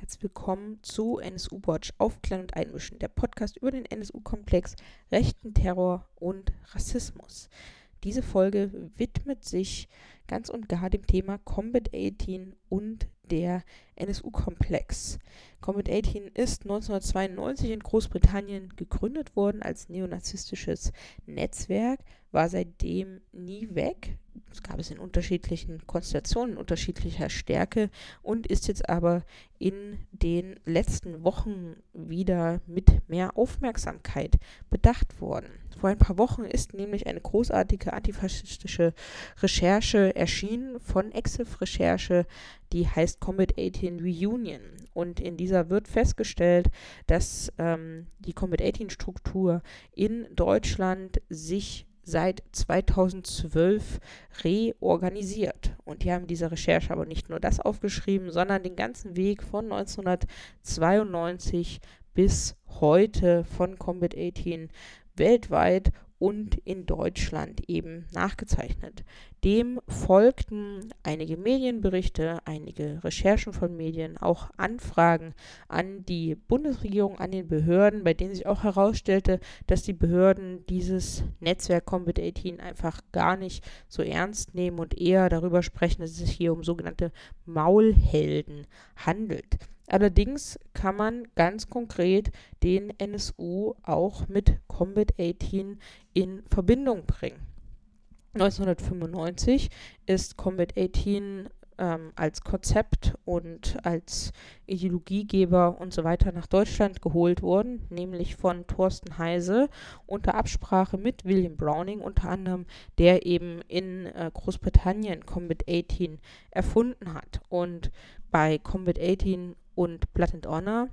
Herzlich willkommen zu NSU Watch Aufklären und Einmischen, der Podcast über den NSU-Komplex, rechten Terror und Rassismus. Diese Folge widmet sich ganz und gar dem Thema Combat 18 und der NSU-Komplex. Combat 18 ist 1992 in Großbritannien gegründet worden als neonazistisches Netzwerk, war seitdem nie weg. Es gab es in unterschiedlichen Konstellationen, unterschiedlicher Stärke und ist jetzt aber in den letzten Wochen wieder mit mehr Aufmerksamkeit bedacht worden. Vor ein paar Wochen ist nämlich eine großartige antifaschistische Recherche erschienen von Exif Recherche, die heißt Combat 18 Reunion. Und in dieser wird festgestellt, dass ähm, die Combat 18 Struktur in Deutschland sich seit 2012 reorganisiert. Und die haben diese Recherche aber nicht nur das aufgeschrieben, sondern den ganzen Weg von 1992 bis heute von Combat 18 weltweit und in Deutschland eben nachgezeichnet. Dem folgten einige Medienberichte, einige Recherchen von Medien, auch Anfragen an die Bundesregierung, an den Behörden, bei denen sich auch herausstellte, dass die Behörden dieses Netzwerk Combat 18 einfach gar nicht so ernst nehmen und eher darüber sprechen, dass es sich hier um sogenannte Maulhelden handelt. Allerdings kann man ganz konkret den NSU auch mit Combat 18 in Verbindung bringen. 1995 ist Combat 18 ähm, als Konzept und als Ideologiegeber und so weiter nach Deutschland geholt worden, nämlich von Thorsten Heise unter Absprache mit William Browning unter anderem, der eben in äh, Großbritannien Combat 18 erfunden hat. Und bei Combat 18 und Blood and Honor,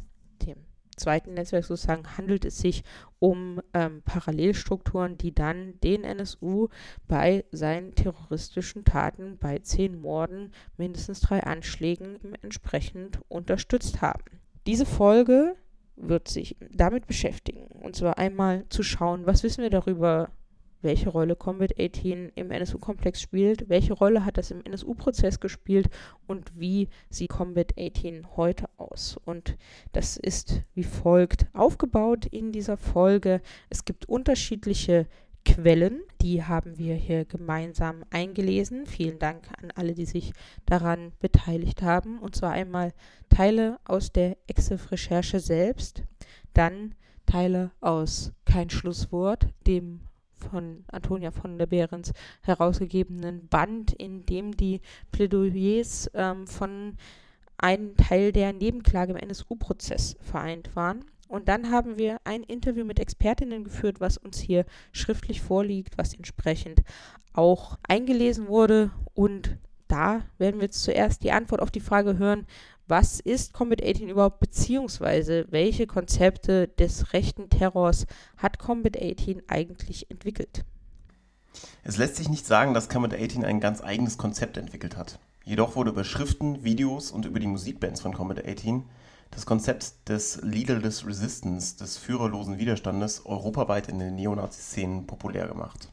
dem zweiten Netzwerk sozusagen, handelt es sich um ähm, Parallelstrukturen, die dann den NSU bei seinen terroristischen Taten, bei zehn Morden, mindestens drei Anschlägen entsprechend unterstützt haben. Diese Folge wird sich damit beschäftigen. Und zwar einmal zu schauen, was wissen wir darüber, welche Rolle Combat 18 im NSU-Komplex spielt, welche Rolle hat das im NSU-Prozess gespielt und wie sieht Combat 18 heute aus. Und das ist wie folgt aufgebaut in dieser Folge. Es gibt unterschiedliche Quellen, die haben wir hier gemeinsam eingelesen. Vielen Dank an alle, die sich daran beteiligt haben. Und zwar einmal Teile aus der EXIF-Recherche selbst, dann Teile aus Kein Schlusswort, dem von Antonia von der Behrens herausgegebenen Band, in dem die Plädoyers ähm, von einem Teil der Nebenklage im NSU-Prozess vereint waren. Und dann haben wir ein Interview mit Expertinnen geführt, was uns hier schriftlich vorliegt, was entsprechend auch eingelesen wurde. Und da werden wir jetzt zuerst die Antwort auf die Frage hören, was ist Combat 18 überhaupt, beziehungsweise welche Konzepte des rechten Terrors hat Combat 18 eigentlich entwickelt? Es lässt sich nicht sagen, dass Combat 18 ein ganz eigenes Konzept entwickelt hat. Jedoch wurde über Schriften, Videos und über die Musikbands von Combat 18 das Konzept des Leaderless Resistance, des führerlosen Widerstandes, europaweit in den Neonazi-Szenen populär gemacht.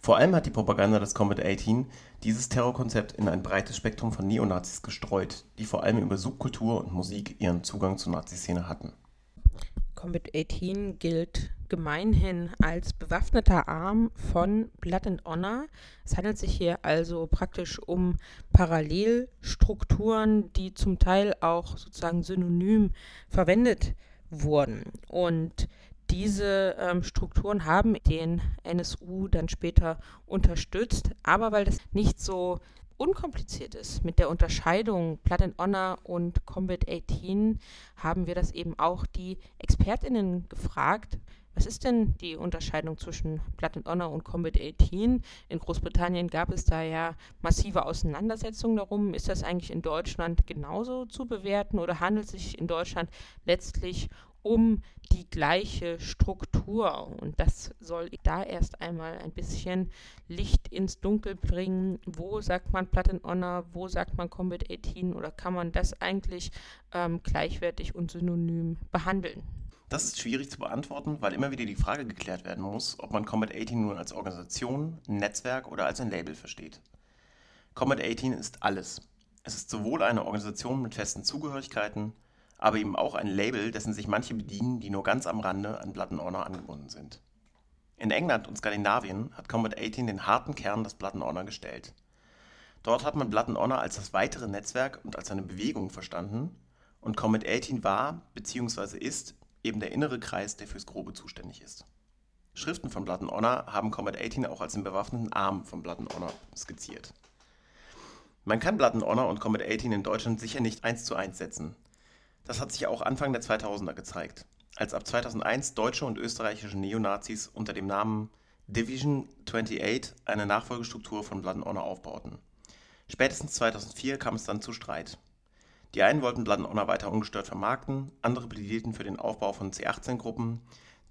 Vor allem hat die Propaganda des Combat 18 dieses Terrorkonzept in ein breites Spektrum von Neonazis gestreut, die vor allem über Subkultur und Musik ihren Zugang zur Nazi-Szene hatten. Combat 18 gilt gemeinhin als bewaffneter Arm von Blood and Honor. Es handelt sich hier also praktisch um Parallelstrukturen, die zum Teil auch sozusagen synonym verwendet wurden. Und diese ähm, Strukturen haben den NSU dann später unterstützt, aber weil das nicht so unkompliziert ist mit der Unterscheidung Blood and Honor und Combat 18, haben wir das eben auch die ExpertInnen gefragt. Was ist denn die Unterscheidung zwischen Blood and Honor und Combat 18? In Großbritannien gab es da ja massive Auseinandersetzungen darum. Ist das eigentlich in Deutschland genauso zu bewerten oder handelt es sich in Deutschland letztlich um die gleiche Struktur. Und das soll da erst einmal ein bisschen Licht ins Dunkel bringen. Wo sagt man Platten Honor, wo sagt man Combat 18 oder kann man das eigentlich ähm, gleichwertig und synonym behandeln? Das ist schwierig zu beantworten, weil immer wieder die Frage geklärt werden muss, ob man Combat 18 nun als Organisation, Netzwerk oder als ein Label versteht. Combat 18 ist alles. Es ist sowohl eine Organisation mit festen Zugehörigkeiten, aber eben auch ein Label, dessen sich manche bedienen, die nur ganz am Rande an Honor angebunden sind. In England und Skandinavien hat Combat 18 den harten Kern des Honor gestellt. Dort hat man Honor als das weitere Netzwerk und als eine Bewegung verstanden und Combat 18 war bzw. ist eben der innere Kreis, der fürs Grobe zuständig ist. Schriften von Honor haben Combat 18 auch als den bewaffneten Arm von Honor skizziert. Man kann Honor und Combat 18 in Deutschland sicher nicht eins zu eins setzen. Das hat sich auch Anfang der 2000er gezeigt, als ab 2001 deutsche und österreichische Neonazis unter dem Namen Division 28 eine Nachfolgestruktur von Blood Honor aufbauten. Spätestens 2004 kam es dann zu Streit. Die einen wollten Blood Honor weiter ungestört vermarkten, andere plädierten für den Aufbau von C18-Gruppen,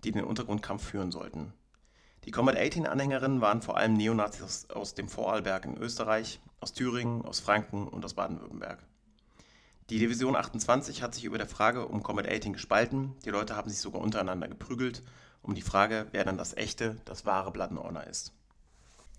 die den Untergrundkampf führen sollten. Die Combat 18-Anhängerinnen waren vor allem Neonazis aus dem Vorarlberg in Österreich, aus Thüringen, aus Franken und aus Baden-Württemberg. Die Division 28 hat sich über der Frage um Combat 18 gespalten. Die Leute haben sich sogar untereinander geprügelt, um die Frage, wer dann das echte, das wahre Blood Honor ist.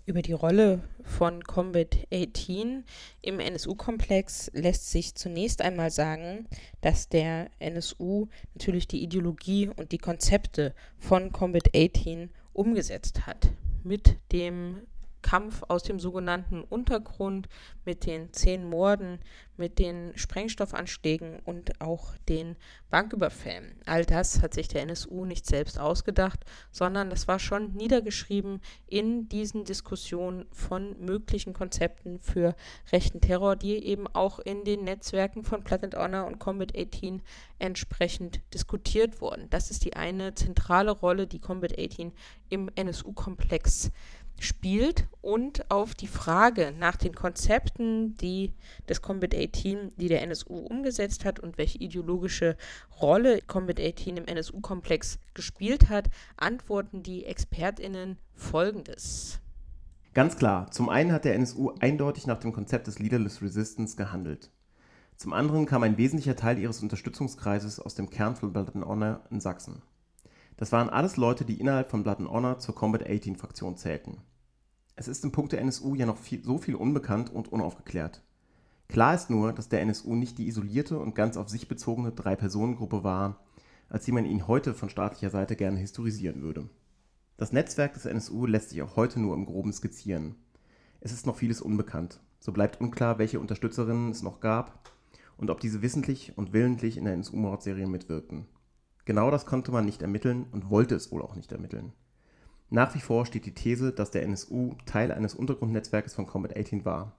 Über die Rolle von Combat 18 im NSU-Komplex lässt sich zunächst einmal sagen, dass der NSU natürlich die Ideologie und die Konzepte von Combat 18 umgesetzt hat. Mit dem Kampf aus dem sogenannten Untergrund mit den zehn Morden, mit den Sprengstoffanschlägen und auch den Banküberfällen. All das hat sich der NSU nicht selbst ausgedacht, sondern das war schon niedergeschrieben in diesen Diskussionen von möglichen Konzepten für rechten Terror, die eben auch in den Netzwerken von Planet Honor und Combat 18 entsprechend diskutiert wurden. Das ist die eine zentrale Rolle, die Combat 18 im NSU-Komplex spielt und auf die Frage nach den Konzepten, die das Combat 18, die der NSU umgesetzt hat und welche ideologische Rolle Combat 18 im NSU-Komplex gespielt hat, antworten die ExpertInnen folgendes. Ganz klar, zum einen hat der NSU eindeutig nach dem Konzept des Leaderless Resistance gehandelt. Zum anderen kam ein wesentlicher Teil ihres Unterstützungskreises aus dem Kern von Blood Honor in Sachsen. Das waren alles Leute, die innerhalb von Blood and Honor zur Combat 18 Fraktion zählten. Es ist im Punkt der NSU ja noch viel, so viel unbekannt und unaufgeklärt. Klar ist nur, dass der NSU nicht die isolierte und ganz auf sich bezogene Drei-Personen-Gruppe war, als wie man ihn heute von staatlicher Seite gerne historisieren würde. Das Netzwerk des NSU lässt sich auch heute nur im Groben skizzieren. Es ist noch vieles unbekannt. So bleibt unklar, welche Unterstützerinnen es noch gab und ob diese wissentlich und willentlich in der NSU-Mordserie mitwirkten. Genau das konnte man nicht ermitteln und wollte es wohl auch nicht ermitteln. Nach wie vor steht die These, dass der NSU Teil eines Untergrundnetzwerkes von Combat 18 war.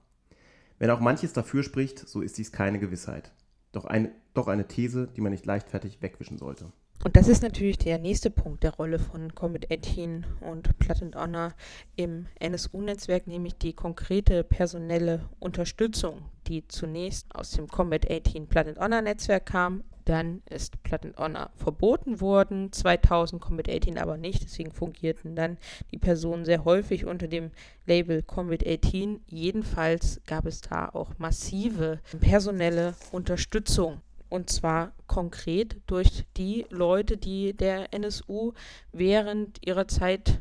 Wenn auch manches dafür spricht, so ist dies keine Gewissheit. Doch eine, doch eine These, die man nicht leichtfertig wegwischen sollte. Und das ist natürlich der nächste Punkt der Rolle von Combat 18 und Blood and Honor im NSU-Netzwerk, nämlich die konkrete personelle Unterstützung, die zunächst aus dem Combat 18 Blood and Honor Netzwerk kam dann ist and Honor verboten worden. 2000 Combat 18 aber nicht. Deswegen fungierten dann die Personen sehr häufig unter dem Label Combat 18. Jedenfalls gab es da auch massive personelle Unterstützung. Und zwar konkret durch die Leute, die der NSU während ihrer Zeit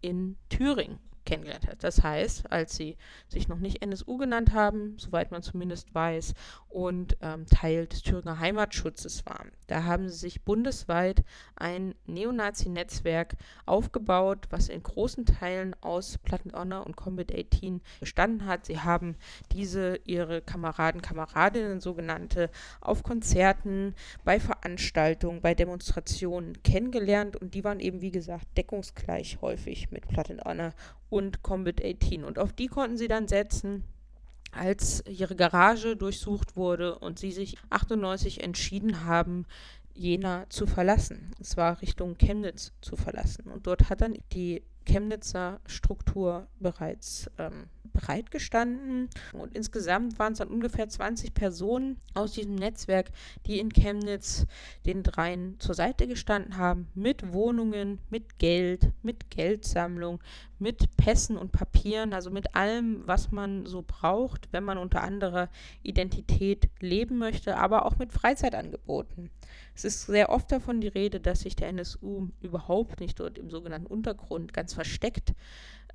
in Thüringen kennengelernt hat. Das heißt, als sie sich noch nicht NSU genannt haben, soweit man zumindest weiß, und ähm, Teil des Thüringer Heimatschutzes waren. Da haben sie sich bundesweit ein Neonazi-Netzwerk aufgebaut, was in großen Teilen aus Platten Honor und Combat 18 bestanden hat. Sie haben diese, ihre Kameraden, Kameradinnen, sogenannte, auf Konzerten, bei Veranstaltungen, bei Demonstrationen kennengelernt und die waren eben, wie gesagt, deckungsgleich häufig mit Platten Honor und Combat 18. Und auf die konnten sie dann setzen, als ihre Garage durchsucht wurde und sie sich 98 entschieden haben, Jena zu verlassen. Und zwar Richtung Chemnitz zu verlassen. Und dort hat dann die Chemnitzer Struktur bereits ähm, bereitgestanden. Und insgesamt waren es dann ungefähr 20 Personen aus diesem Netzwerk, die in Chemnitz den dreien zur Seite gestanden haben, mit Wohnungen, mit Geld, mit Geldsammlung, mit Pässen und Papieren, also mit allem, was man so braucht, wenn man unter anderer Identität leben möchte, aber auch mit Freizeitangeboten. Es ist sehr oft davon die Rede, dass sich der NSU überhaupt nicht dort im sogenannten Untergrund ganz versteckt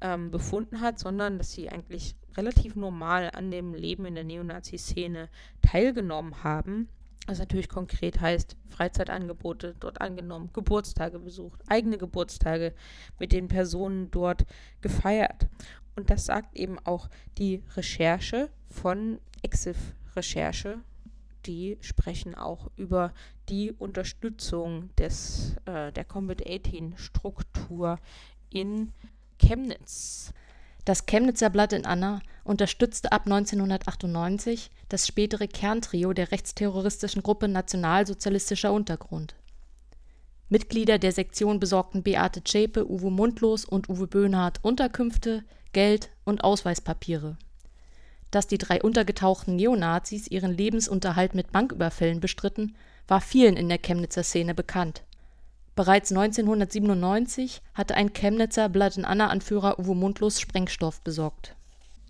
ähm, befunden hat, sondern dass sie eigentlich relativ normal an dem Leben in der Neonazi-Szene teilgenommen haben. Was natürlich konkret heißt, Freizeitangebote dort angenommen, Geburtstage besucht, eigene Geburtstage mit den Personen dort gefeiert. Und das sagt eben auch die Recherche von Exif Recherche. Die sprechen auch über die Unterstützung des, äh, der Combat 18 Struktur in Chemnitz. Das Chemnitzer Blatt in Anna unterstützte ab 1998 das spätere Kerntrio der rechtsterroristischen Gruppe Nationalsozialistischer Untergrund. Mitglieder der Sektion besorgten Beate Zschäpe, Uwe Mundlos und Uwe Böhnhardt Unterkünfte, Geld und Ausweispapiere. Dass die drei untergetauchten Neonazis ihren Lebensunterhalt mit Banküberfällen bestritten, war vielen in der Chemnitzer Szene bekannt Bereits 1997 hatte ein Chemnitzer Blood-and-Anna-Anführer Uwe Mundlos Sprengstoff besorgt.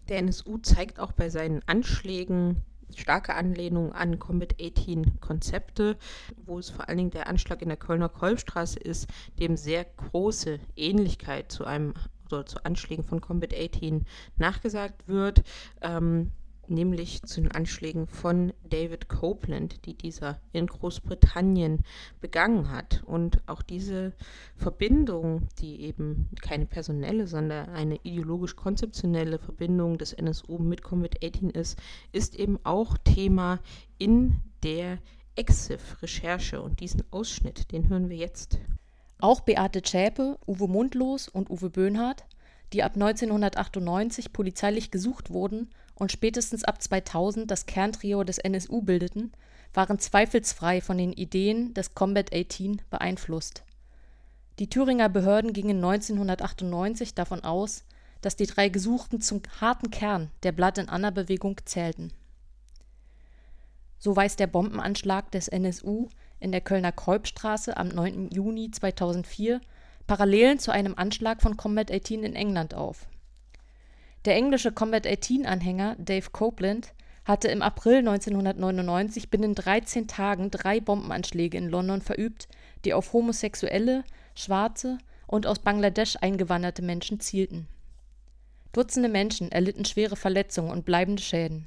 Der NSU zeigt auch bei seinen Anschlägen starke Anlehnung an Combat 18 Konzepte, wo es vor allen Dingen der Anschlag in der Kölner Kolbstraße ist, dem sehr große Ähnlichkeit zu einem oder zu Anschlägen von Combat 18 nachgesagt wird. Ähm, nämlich zu den Anschlägen von David Copeland, die dieser in Großbritannien begangen hat. Und auch diese Verbindung, die eben keine personelle, sondern eine ideologisch-konzeptionelle Verbindung des NSU mit Combat 18 ist, ist eben auch Thema in der EXIF-Recherche. Und diesen Ausschnitt, den hören wir jetzt. Auch Beate Zschäpe, Uwe Mundlos und Uwe Böhnhardt, die ab 1998 polizeilich gesucht wurden, und spätestens ab 2000 das Kerntrio des NSU bildeten, waren zweifelsfrei von den Ideen des Combat 18 beeinflusst. Die Thüringer Behörden gingen 1998 davon aus, dass die drei Gesuchten zum harten Kern der Blood-and-Anna-Bewegung zählten. So weist der Bombenanschlag des NSU in der Kölner Kolbstraße am 9. Juni 2004 Parallelen zu einem Anschlag von Combat 18 in England auf der englische Combat-18-Anhänger Dave Copeland hatte im April 1999 binnen 13 Tagen drei Bombenanschläge in London verübt, die auf Homosexuelle, Schwarze und aus Bangladesch eingewanderte Menschen zielten. Dutzende Menschen erlitten schwere Verletzungen und bleibende Schäden.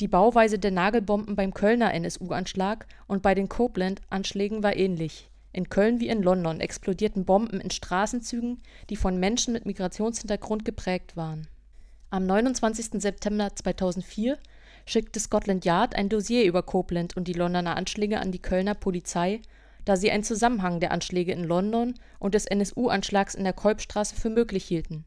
Die Bauweise der Nagelbomben beim Kölner NSU-Anschlag und bei den Copeland-Anschlägen war ähnlich in Köln wie in London explodierten Bomben in Straßenzügen, die von Menschen mit Migrationshintergrund geprägt waren. Am 29. September 2004 schickte Scotland Yard ein Dossier über Copeland und die Londoner Anschläge an die Kölner Polizei, da sie einen Zusammenhang der Anschläge in London und des NSU-Anschlags in der Kolbstraße für möglich hielten.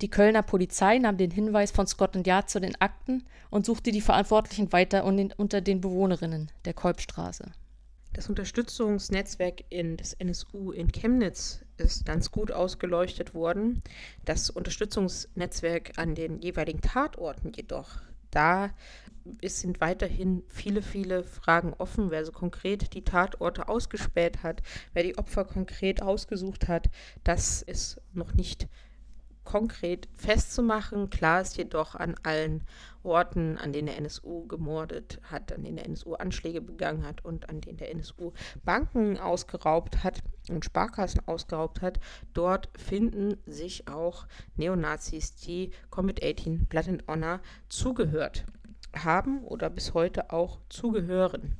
Die Kölner Polizei nahm den Hinweis von Scotland Yard zu den Akten und suchte die Verantwortlichen weiter unter den Bewohnerinnen der Kolbstraße das Unterstützungsnetzwerk in, des NSU in Chemnitz ist ganz gut ausgeleuchtet worden. Das Unterstützungsnetzwerk an den jeweiligen Tatorten jedoch, da es sind weiterhin viele, viele Fragen offen, wer so konkret die Tatorte ausgespäht hat, wer die Opfer konkret ausgesucht hat, das ist noch nicht konkret festzumachen. Klar ist jedoch an allen Orten, an denen der NSU gemordet hat, an denen der NSU Anschläge begangen hat und an denen der NSU Banken ausgeraubt hat und Sparkassen ausgeraubt hat, dort finden sich auch Neonazis, die Combat 18 Blood and Honor zugehört haben oder bis heute auch zugehören.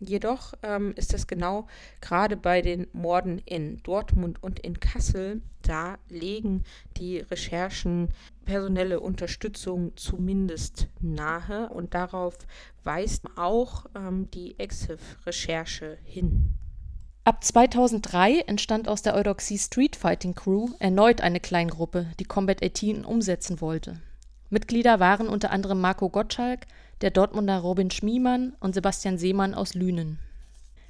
Jedoch ähm, ist es genau gerade bei den Morden in Dortmund und in Kassel, da legen die Recherchen personelle Unterstützung zumindest nahe und darauf weist auch ähm, die EXIF-Recherche hin. Ab 2003 entstand aus der Eudoxie Street Fighting Crew erneut eine Kleingruppe, die Combat 18 umsetzen wollte. Mitglieder waren unter anderem Marco Gottschalk, der Dortmunder Robin Schmiemann und Sebastian Seemann aus Lünen.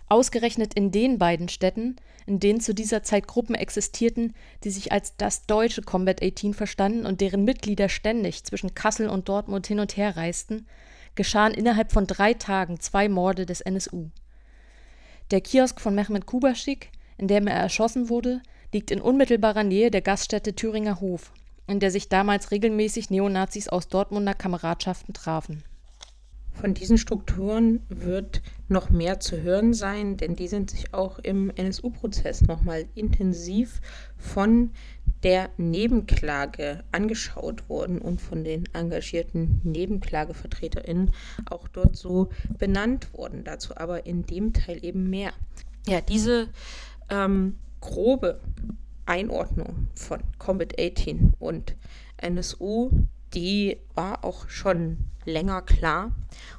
Ausgerechnet in den beiden Städten, in denen zu dieser Zeit Gruppen existierten, die sich als das deutsche Combat 18 verstanden und deren Mitglieder ständig zwischen Kassel und Dortmund hin und her reisten, geschahen innerhalb von drei Tagen zwei Morde des NSU. Der Kiosk von Mehmet Kubaschik, in dem er erschossen wurde, liegt in unmittelbarer Nähe der Gaststätte Thüringer Hof, in der sich damals regelmäßig Neonazis aus Dortmunder Kameradschaften trafen. Von diesen Strukturen wird noch mehr zu hören sein, denn die sind sich auch im NSU-Prozess nochmal intensiv von der Nebenklage angeschaut worden und von den engagierten Nebenklagevertreterinnen auch dort so benannt worden. Dazu aber in dem Teil eben mehr. Ja, diese ähm, grobe Einordnung von Combat 18 und NSU, die war auch schon länger klar.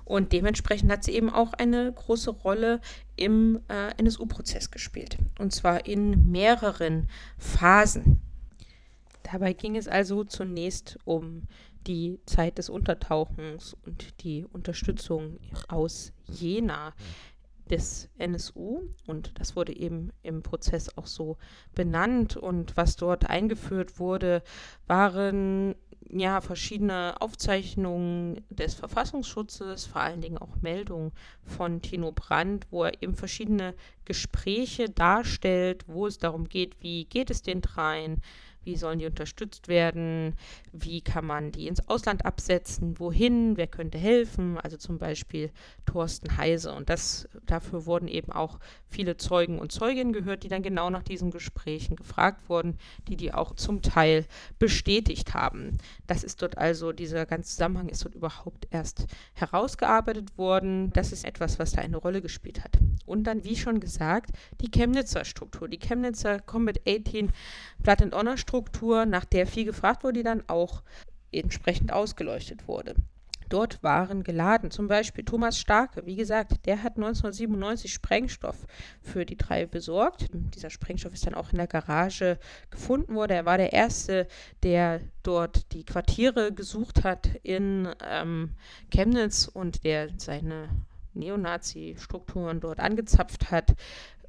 Und dementsprechend hat sie eben auch eine große Rolle im äh, NSU-Prozess gespielt. Und zwar in mehreren Phasen. Dabei ging es also zunächst um die Zeit des Untertauchens und die Unterstützung aus Jena des NSU und das wurde eben im Prozess auch so benannt und was dort eingeführt wurde, waren ja verschiedene Aufzeichnungen des Verfassungsschutzes, vor allen Dingen auch Meldungen von Tino Brandt, wo er eben verschiedene Gespräche darstellt, wo es darum geht, wie geht es den dreien, wie sollen die unterstützt werden? Wie kann man die ins Ausland absetzen? Wohin? Wer könnte helfen? Also zum Beispiel Thorsten Heise. Und das, dafür wurden eben auch viele Zeugen und Zeuginnen gehört, die dann genau nach diesen Gesprächen gefragt wurden, die die auch zum Teil bestätigt haben. Das ist dort also, dieser ganze Zusammenhang ist dort überhaupt erst herausgearbeitet worden. Das ist etwas, was da eine Rolle gespielt hat. Und dann, wie schon gesagt, die Chemnitzer Struktur. Die Chemnitzer Combat 18 Blood and Honor Struktur Struktur, nach der viel gefragt wurde, die dann auch entsprechend ausgeleuchtet wurde. Dort waren geladen, zum Beispiel Thomas Starke, wie gesagt, der hat 1997 Sprengstoff für die drei besorgt. Dieser Sprengstoff ist dann auch in der Garage gefunden worden. Er war der Erste, der dort die Quartiere gesucht hat in ähm, Chemnitz und der seine Neonazi-Strukturen dort angezapft hat,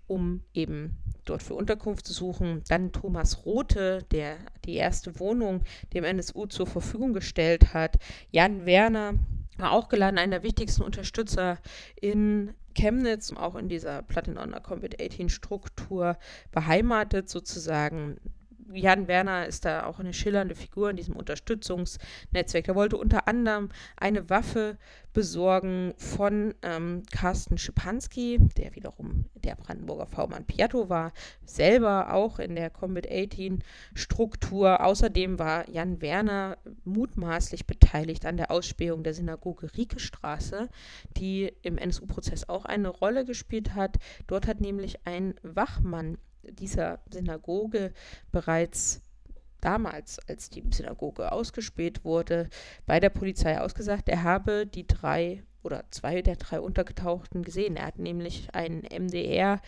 um eben dort für Unterkunft zu suchen. Dann Thomas Rothe, der die erste Wohnung dem NSU zur Verfügung gestellt hat. Jan Werner war auch geladen, einer der wichtigsten Unterstützer in Chemnitz, auch in dieser Platin on Combat 18 Struktur beheimatet sozusagen. Jan Werner ist da auch eine schillernde Figur in diesem Unterstützungsnetzwerk. Er wollte unter anderem eine Waffe besorgen von ähm, Carsten Schipanski, der wiederum der Brandenburger V-Mann Piatto war, selber auch in der Combat 18 Struktur. Außerdem war Jan Werner mutmaßlich beteiligt an der Ausspähung der Synagoge Riekestraße, die im NSU-Prozess auch eine Rolle gespielt hat. Dort hat nämlich ein Wachmann dieser Synagoge bereits damals, als die Synagoge ausgespäht wurde, bei der Polizei ausgesagt, er habe die drei oder zwei der drei Untergetauchten gesehen. Er hat nämlich einen MDR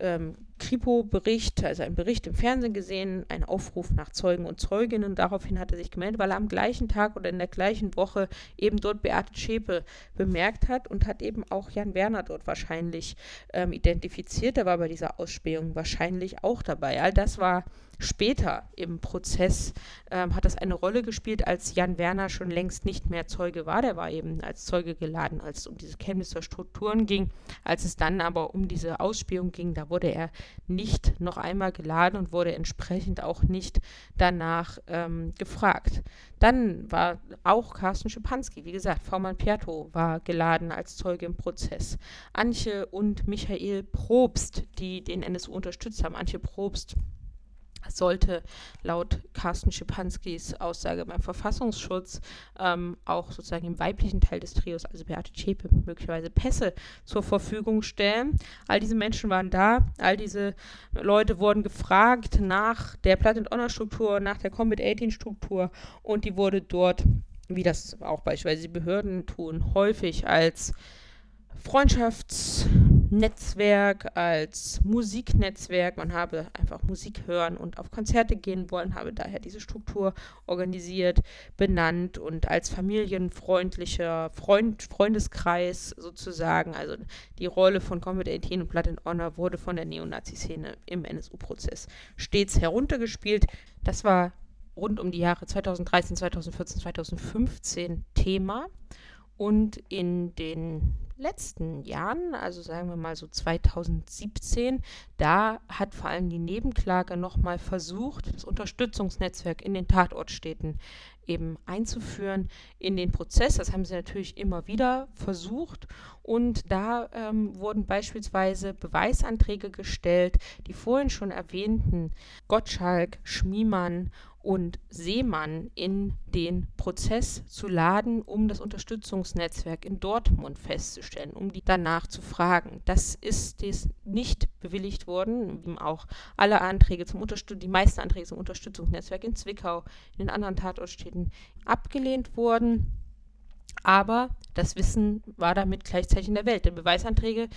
ähm, Kripo-Bericht, also einen Bericht im Fernsehen gesehen, einen Aufruf nach Zeugen und Zeuginnen. Daraufhin hat er sich gemeldet, weil er am gleichen Tag oder in der gleichen Woche eben dort Beate Schäpe bemerkt hat und hat eben auch Jan Werner dort wahrscheinlich ähm, identifiziert. Er war bei dieser Ausspähung wahrscheinlich auch dabei. All das war Später im Prozess ähm, hat das eine Rolle gespielt, als Jan Werner schon längst nicht mehr Zeuge war. Der war eben als Zeuge geladen, als es um diese Chemnitzer Strukturen ging. Als es dann aber um diese Ausspähung ging, da wurde er nicht noch einmal geladen und wurde entsprechend auch nicht danach ähm, gefragt. Dann war auch Carsten Schipanski, wie gesagt, V-Mann Piatto war geladen als Zeuge im Prozess. Antje und Michael Probst, die den NSU unterstützt haben. Antje Probst sollte laut Carsten Schipanskis Aussage beim Verfassungsschutz ähm, auch sozusagen im weiblichen Teil des Trios, also Beate Zschäpe, möglicherweise Pässe zur Verfügung stellen. All diese Menschen waren da, all diese Leute wurden gefragt nach der Platt-and-Honor-Struktur, nach der Combat-18-Struktur und die wurde dort, wie das auch beispielsweise die Behörden tun, häufig als Freundschaftsnetzwerk, als Musiknetzwerk. Man habe einfach Musik hören und auf Konzerte gehen wollen, habe daher diese Struktur organisiert, benannt und als familienfreundlicher Freund, Freundeskreis sozusagen. Also die Rolle von Combat 18 und Blood and Honor wurde von der Neonazi-Szene im NSU-Prozess stets heruntergespielt. Das war rund um die Jahre 2013, 2014, 2015 Thema. Und in den letzten Jahren, also sagen wir mal so 2017, da hat vor allem die Nebenklage nochmal versucht, das Unterstützungsnetzwerk in den Tatortstädten eben einzuführen in den Prozess. Das haben sie natürlich immer wieder versucht. Und da ähm, wurden beispielsweise Beweisanträge gestellt, die vorhin schon erwähnten Gottschalk, Schmiemann und Seemann in den Prozess zu laden, um das Unterstützungsnetzwerk in Dortmund festzustellen, um die danach zu fragen. Das ist dies nicht bewilligt worden, wie auch alle Anträge zum Unterstützung, die meisten Anträge zum Unterstützungsnetzwerk in Zwickau, in den anderen Tatortstädten abgelehnt wurden. Aber das Wissen war damit gleichzeitig in der Welt. Denn Beweisanträge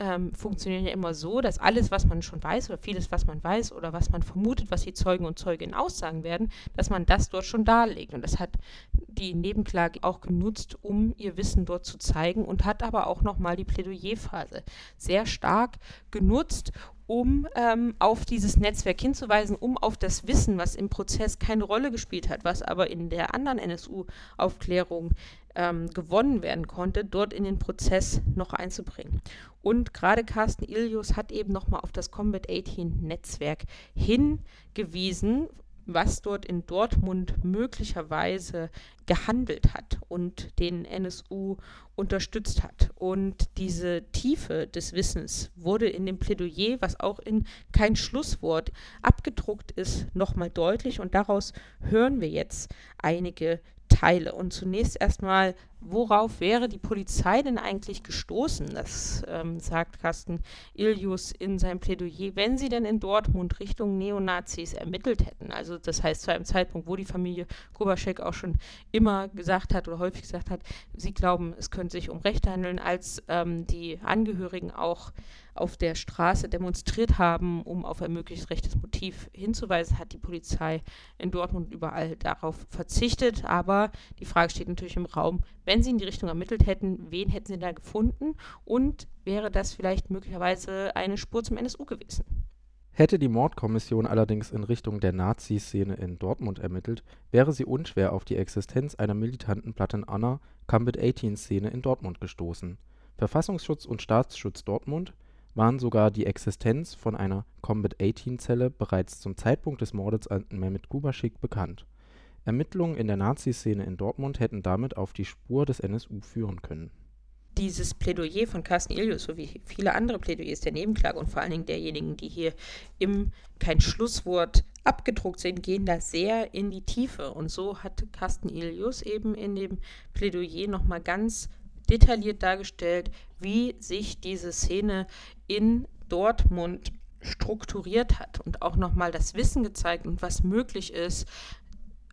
ähm, funktionieren ja immer so, dass alles, was man schon weiß oder vieles, was man weiß oder was man vermutet, was die Zeugen und Zeuginnen aussagen werden, dass man das dort schon darlegt. Und das hat die Nebenklage auch genutzt, um ihr Wissen dort zu zeigen und hat aber auch nochmal die Plädoyerphase sehr stark genutzt, um ähm, auf dieses Netzwerk hinzuweisen, um auf das Wissen, was im Prozess keine Rolle gespielt hat, was aber in der anderen NSU-Aufklärung ähm, gewonnen werden konnte, dort in den Prozess noch einzubringen. Und gerade Carsten Ilius hat eben nochmal auf das Combat 18 Netzwerk hingewiesen, was dort in Dortmund möglicherweise gehandelt hat und den NSU unterstützt hat. Und diese Tiefe des Wissens wurde in dem Plädoyer, was auch in kein Schlusswort abgedruckt ist, nochmal deutlich. Und daraus hören wir jetzt einige Teile. Und zunächst erstmal, worauf wäre die Polizei denn eigentlich gestoßen? Das ähm, sagt Carsten Ilius in seinem Plädoyer, wenn sie denn in Dortmund Richtung Neonazis ermittelt hätten. Also das heißt zu einem Zeitpunkt, wo die Familie Kubaschek auch schon immer gesagt hat oder häufig gesagt hat, sie glauben, es könnte sich um Rechte handeln, als ähm, die Angehörigen auch auf der Straße demonstriert haben, um auf ein möglichst rechtes Motiv hinzuweisen, hat die Polizei in Dortmund überall darauf verzichtet. Aber die Frage steht natürlich im Raum, wenn sie in die Richtung ermittelt hätten, wen hätten sie da gefunden und wäre das vielleicht möglicherweise eine Spur zum NSU gewesen? Hätte die Mordkommission allerdings in Richtung der Nazi-Szene in Dortmund ermittelt, wäre sie unschwer auf die Existenz einer militanten Platten-Anna Combat 18-Szene in Dortmund gestoßen. Verfassungsschutz und Staatsschutz Dortmund waren sogar die Existenz von einer Combat-18-Zelle bereits zum Zeitpunkt des Mordes an Mehmet Kubaschik bekannt. Ermittlungen in der Nazi-Szene in Dortmund hätten damit auf die Spur des NSU führen können. Dieses Plädoyer von Carsten Ilius sowie viele andere Plädoyers der Nebenklage und vor allen Dingen derjenigen, die hier im kein Schlusswort abgedruckt sind, gehen da sehr in die Tiefe. Und so hat Carsten Ilius eben in dem Plädoyer nochmal ganz detailliert dargestellt, wie sich diese Szene in Dortmund strukturiert hat und auch nochmal das Wissen gezeigt und was möglich ist,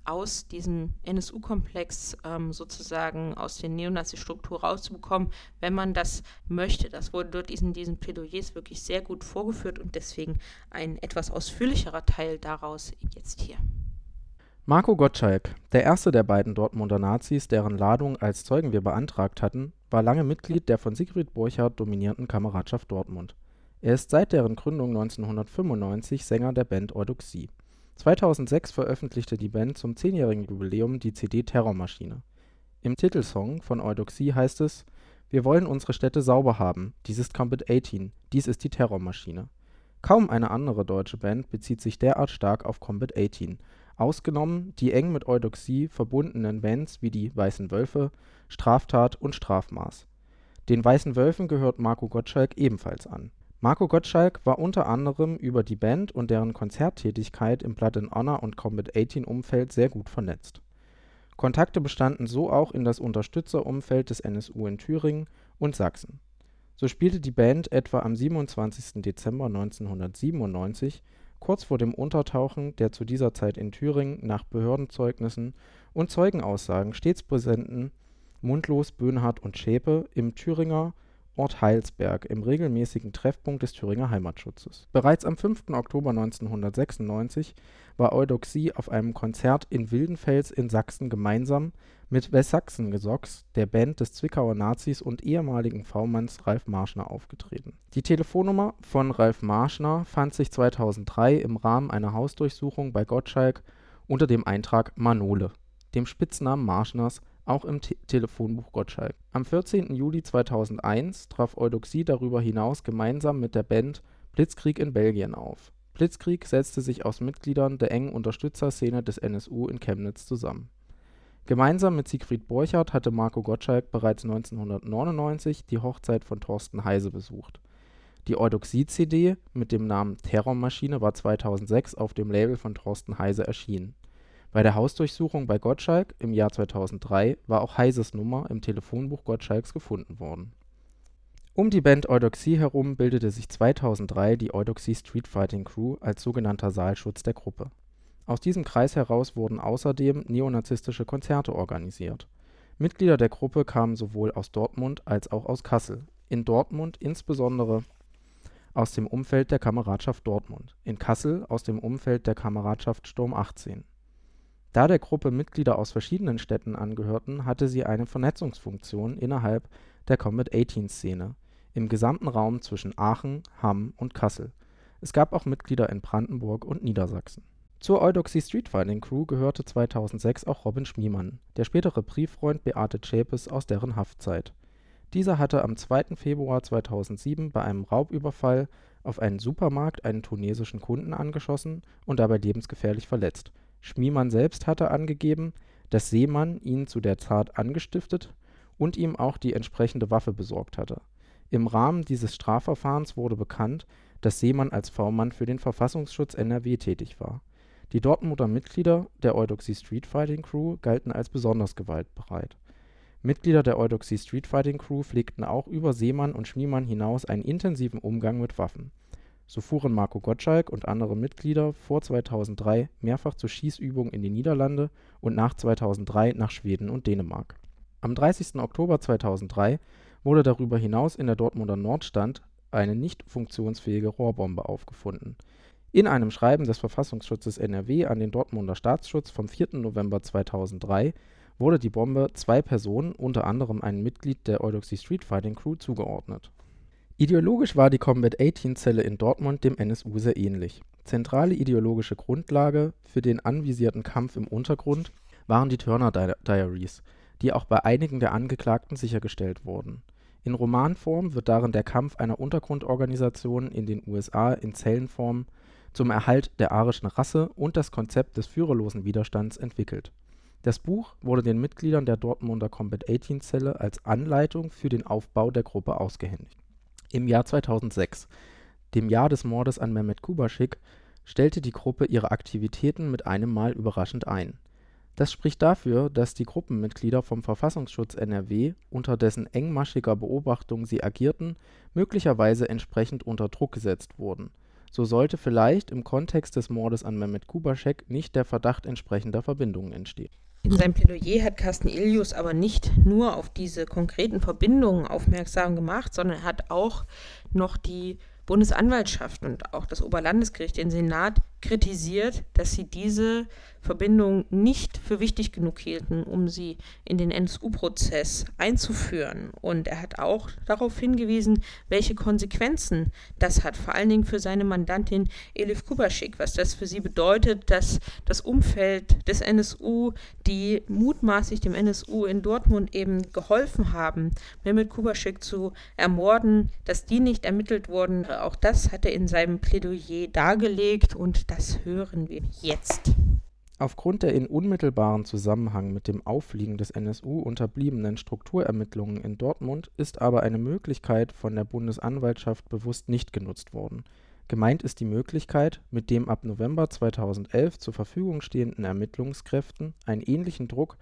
aus diesem NSU-Komplex ähm, sozusagen aus der Neonazi-Struktur rauszubekommen, wenn man das möchte. Das wurde dort in diesen Plädoyers wirklich sehr gut vorgeführt und deswegen ein etwas ausführlicherer Teil daraus jetzt hier. Marco Gottschalk, der erste der beiden Dortmunder Nazis, deren Ladung als Zeugen wir beantragt hatten, war lange Mitglied der von Siegfried Borchardt dominierten Kameradschaft Dortmund. Er ist seit deren Gründung 1995 Sänger der Band Eudoxie. 2006 veröffentlichte die Band zum zehnjährigen Jubiläum die CD Terrormaschine. Im Titelsong von Eudoxie heißt es: „ Wir wollen unsere Städte sauber haben. Dies ist Combat 18. Dies ist die Terrormaschine. “Kaum eine andere deutsche Band bezieht sich derart stark auf Combat 18 ausgenommen die eng mit Eudoxie verbundenen Bands wie die Weißen Wölfe, Straftat und Strafmaß. Den Weißen Wölfen gehört Marco Gottschalk ebenfalls an. Marco Gottschalk war unter anderem über die Band und deren Konzerttätigkeit im Blood and Honor und Combat 18 Umfeld sehr gut vernetzt. Kontakte bestanden so auch in das Unterstützerumfeld des NSU in Thüringen und Sachsen. So spielte die Band etwa am 27. Dezember 1997 kurz vor dem Untertauchen der zu dieser Zeit in Thüringen nach Behördenzeugnissen und Zeugenaussagen stets präsenten Mundlos, Böhnhardt und Zschäpe im Thüringer Ort Heilsberg im regelmäßigen Treffpunkt des Thüringer Heimatschutzes. Bereits am 5. Oktober 1996 war Eudoxie auf einem Konzert in Wildenfels in Sachsen gemeinsam mit Westsachsen-Gesocks, der Band des Zwickauer Nazis und ehemaligen V-Manns Ralf Marschner aufgetreten. Die Telefonnummer von Ralf Marschner fand sich 2003 im Rahmen einer Hausdurchsuchung bei Gottschalk unter dem Eintrag Manole, dem Spitznamen Marschners, auch im Te Telefonbuch Gottschalk. Am 14. Juli 2001 traf Eudoxie darüber hinaus gemeinsam mit der Band Blitzkrieg in Belgien auf. Blitzkrieg setzte sich aus Mitgliedern der engen Unterstützerszene des NSU in Chemnitz zusammen. Gemeinsam mit Siegfried Borchardt hatte Marco Gottschalk bereits 1999 die Hochzeit von Thorsten Heise besucht. Die Eudoxie-CD mit dem Namen Terrormaschine war 2006 auf dem Label von Thorsten Heise erschienen. Bei der Hausdurchsuchung bei Gottschalk im Jahr 2003 war auch Heises Nummer im Telefonbuch Gottschalks gefunden worden. Um die Band Eudoxie herum bildete sich 2003 die Eudoxie Street Fighting Crew als sogenannter Saalschutz der Gruppe. Aus diesem Kreis heraus wurden außerdem neonazistische Konzerte organisiert. Mitglieder der Gruppe kamen sowohl aus Dortmund als auch aus Kassel, in Dortmund insbesondere aus dem Umfeld der Kameradschaft Dortmund, in Kassel aus dem Umfeld der Kameradschaft Sturm 18. Da der Gruppe Mitglieder aus verschiedenen Städten angehörten, hatte sie eine Vernetzungsfunktion innerhalb der Combat-18-Szene im gesamten Raum zwischen Aachen, Hamm und Kassel. Es gab auch Mitglieder in Brandenburg und Niedersachsen. Zur Eudoxie Street Fighting Crew gehörte 2006 auch Robin Schmiemann, der spätere Brieffreund Beate Zschäpes aus deren Haftzeit dieser hatte am 2. Februar 2007 bei einem Raubüberfall auf einen Supermarkt einen tunesischen Kunden angeschossen und dabei lebensgefährlich verletzt. Schmiemann selbst hatte angegeben, dass Seemann ihn zu der Tat angestiftet und ihm auch die entsprechende Waffe besorgt hatte. Im Rahmen dieses Strafverfahrens wurde bekannt, dass Seemann als V-Mann für den Verfassungsschutz NRW tätig war. Die Dortmunder Mitglieder der Eudoxie Street Fighting Crew galten als besonders gewaltbereit Mitglieder der Eudoxie Street Fighting Crew pflegten auch über Seemann und Schmiemann hinaus einen intensiven Umgang mit Waffen. So fuhren Marco Gottschalk und andere Mitglieder vor 2003 mehrfach zu Schießübungen in die Niederlande und nach 2003 nach Schweden und Dänemark. Am 30. Oktober 2003 wurde darüber hinaus in der Dortmunder Nordstand eine nicht funktionsfähige Rohrbombe aufgefunden. In einem Schreiben des Verfassungsschutzes NRW an den Dortmunder Staatsschutz vom 4. November 2003 wurde die Bombe zwei Personen, unter anderem einem Mitglied der Eudoxie Street Fighting Crew, zugeordnet. Ideologisch war die Combat-18-Zelle in Dortmund dem NSU sehr ähnlich. Zentrale ideologische Grundlage für den anvisierten Kampf im Untergrund waren die Turner Diaries, die auch bei einigen der Angeklagten sichergestellt wurden. In Romanform wird darin der Kampf einer Untergrundorganisation in den USA in Zellenform zum Erhalt der arischen Rasse und das Konzept des führerlosen Widerstands entwickelt das Buch wurde den Mitgliedern der Dortmunder Combat-18-Zelle als Anleitung für den Aufbau der Gruppe ausgehändigt. Im Jahr 2006, dem Jahr des Mordes an Mehmet Kubaschik, stellte die Gruppe ihre Aktivitäten mit einem Mal überraschend ein. Das spricht dafür, dass die Gruppenmitglieder vom Verfassungsschutz NRW, unter dessen engmaschiger Beobachtung sie agierten, möglicherweise entsprechend unter Druck gesetzt wurden. So sollte vielleicht im Kontext des Mordes an Mehmet Kubaschek nicht der Verdacht entsprechender Verbindungen entstehen in seinem Plädoyer hat Carsten Ilius aber nicht nur auf diese konkreten Verbindungen aufmerksam gemacht, sondern er hat auch noch die Bundesanwaltschaft und auch das Oberlandesgericht, den Senat, kritisiert, dass sie diese Verbindung nicht für wichtig genug hielten, um sie in den NSU-Prozess einzuführen. Und er hat auch darauf hingewiesen, welche Konsequenzen das hat, vor allen Dingen für seine Mandantin Elif Kubaschik, was das für sie bedeutet, dass das Umfeld des NSU, die mutmaßlich dem NSU in Dortmund eben geholfen haben, Mehmet Kubaschik zu ermorden, dass die nicht ermittelt wurden. Auch das hat er in seinem Plädoyer dargelegt und das hören wir jetzt. Aufgrund der in unmittelbaren Zusammenhang mit dem Auffliegen des NSU unterbliebenen Strukturermittlungen in Dortmund ist aber eine Möglichkeit von der Bundesanwaltschaft bewusst nicht genutzt worden. Gemeint ist die Möglichkeit, mit dem ab November 2011 zur Verfügung stehenden Ermittlungskräften einen ähnlichen Druck